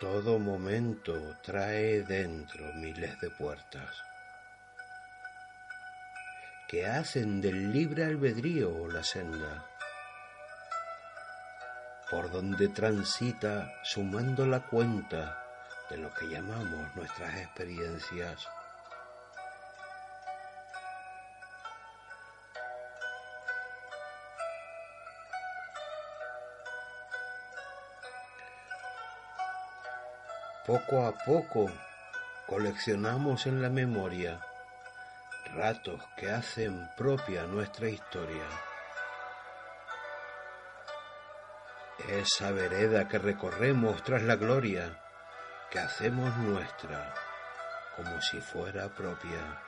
Todo momento trae dentro miles de puertas que hacen del libre albedrío la senda, por donde transita sumando la cuenta de lo que llamamos nuestras experiencias. Poco a poco coleccionamos en la memoria ratos que hacen propia nuestra historia. Esa vereda que recorremos tras la gloria, que hacemos nuestra, como si fuera propia.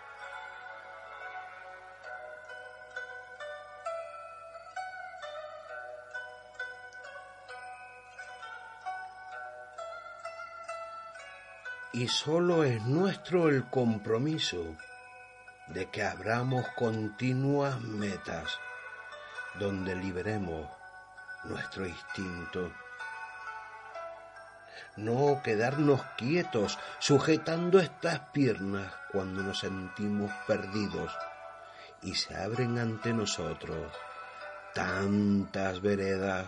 Y solo es nuestro el compromiso de que abramos continuas metas donde liberemos nuestro instinto. No quedarnos quietos sujetando estas piernas cuando nos sentimos perdidos y se abren ante nosotros tantas veredas